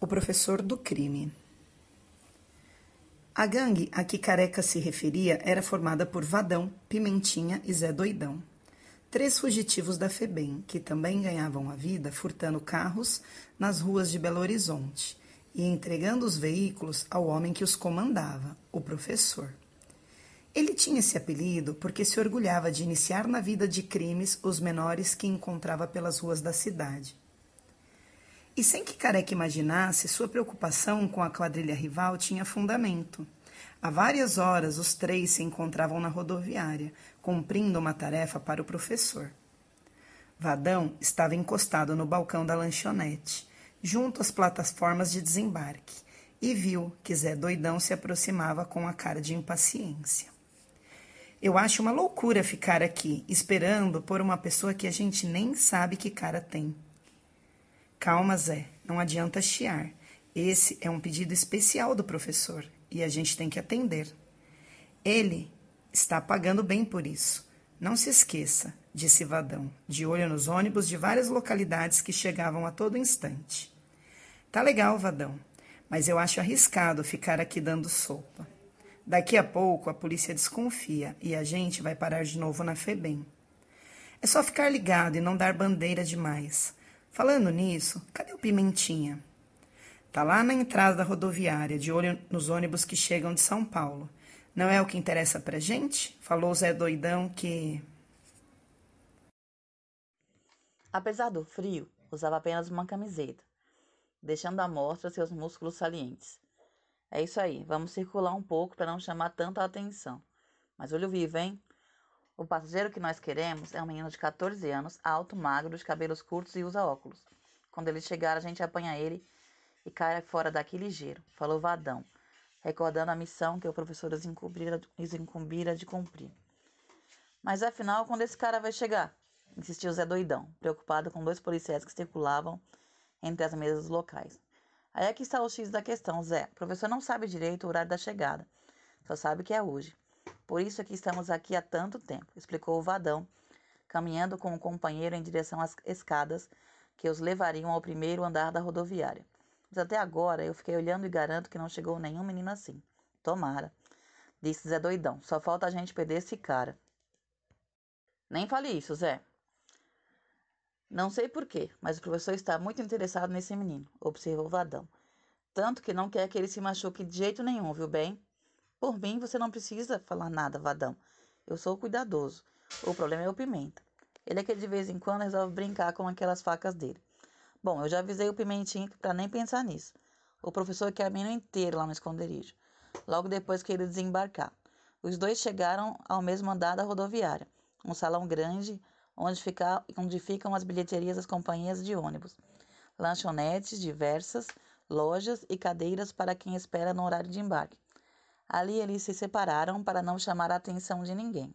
O professor do crime. A gangue a que Careca se referia era formada por Vadão, Pimentinha e Zé Doidão. Três fugitivos da FEBEM, que também ganhavam a vida furtando carros nas ruas de Belo Horizonte e entregando os veículos ao homem que os comandava, o professor. Ele tinha esse apelido porque se orgulhava de iniciar na vida de crimes os menores que encontrava pelas ruas da cidade. E sem que Careca imaginasse, sua preocupação com a quadrilha rival tinha fundamento. Há várias horas os três se encontravam na rodoviária, cumprindo uma tarefa para o professor. Vadão estava encostado no balcão da lanchonete, junto às plataformas de desembarque, e viu que Zé Doidão se aproximava com a cara de impaciência. Eu acho uma loucura ficar aqui, esperando por uma pessoa que a gente nem sabe que cara tem. Calma, Zé, não adianta chiar. Esse é um pedido especial do professor e a gente tem que atender. Ele está pagando bem por isso. Não se esqueça, disse Vadão, de olho nos ônibus de várias localidades que chegavam a todo instante. Tá legal, Vadão, mas eu acho arriscado ficar aqui dando sopa. Daqui a pouco a polícia desconfia e a gente vai parar de novo na FEBEM. É só ficar ligado e não dar bandeira demais. Falando nisso, cadê o Pimentinha? Tá lá na entrada da rodoviária, de olho nos ônibus que chegam de São Paulo. Não é o que interessa pra gente? Falou Zé Doidão que. Apesar do frio, usava apenas uma camiseta, deixando à mostra seus músculos salientes. É isso aí, vamos circular um pouco para não chamar tanta atenção. Mas olho vivo, hein? O passageiro que nós queremos é um menino de 14 anos, alto, magro, de cabelos curtos e usa óculos. Quando ele chegar, a gente apanha ele e cai fora daqui ligeiro, falou Vadão, recordando a missão que o professor os incumbira, de cumprir. Mas afinal, quando esse cara vai chegar? Insistiu Zé Doidão, preocupado com dois policiais que circulavam entre as mesas locais. Aí é que está o X da questão, Zé. O professor não sabe direito o horário da chegada. Só sabe que é hoje. Por isso é que estamos aqui há tanto tempo, explicou o Vadão, caminhando com o companheiro em direção às escadas que os levariam ao primeiro andar da rodoviária. Mas até agora eu fiquei olhando e garanto que não chegou nenhum menino assim. Tomara, disse Zé Doidão. Só falta a gente perder esse cara. Nem fale isso, Zé. Não sei porquê, mas o professor está muito interessado nesse menino, observou Vadão. Tanto que não quer que ele se machuque de jeito nenhum, viu bem? Por mim, você não precisa falar nada, Vadão. Eu sou cuidadoso. O problema é o Pimenta. Ele é que de vez em quando resolve brincar com aquelas facas dele. Bom, eu já avisei o Pimentinho para nem pensar nisso. O professor quer a menina inteiro lá no esconderijo. Logo depois que ele desembarcar. Os dois chegaram ao mesmo andar da rodoviária. Um salão grande onde, fica, onde ficam as bilheterias das companhias de ônibus. Lanchonetes diversas, lojas e cadeiras para quem espera no horário de embarque. Ali eles se separaram para não chamar a atenção de ninguém.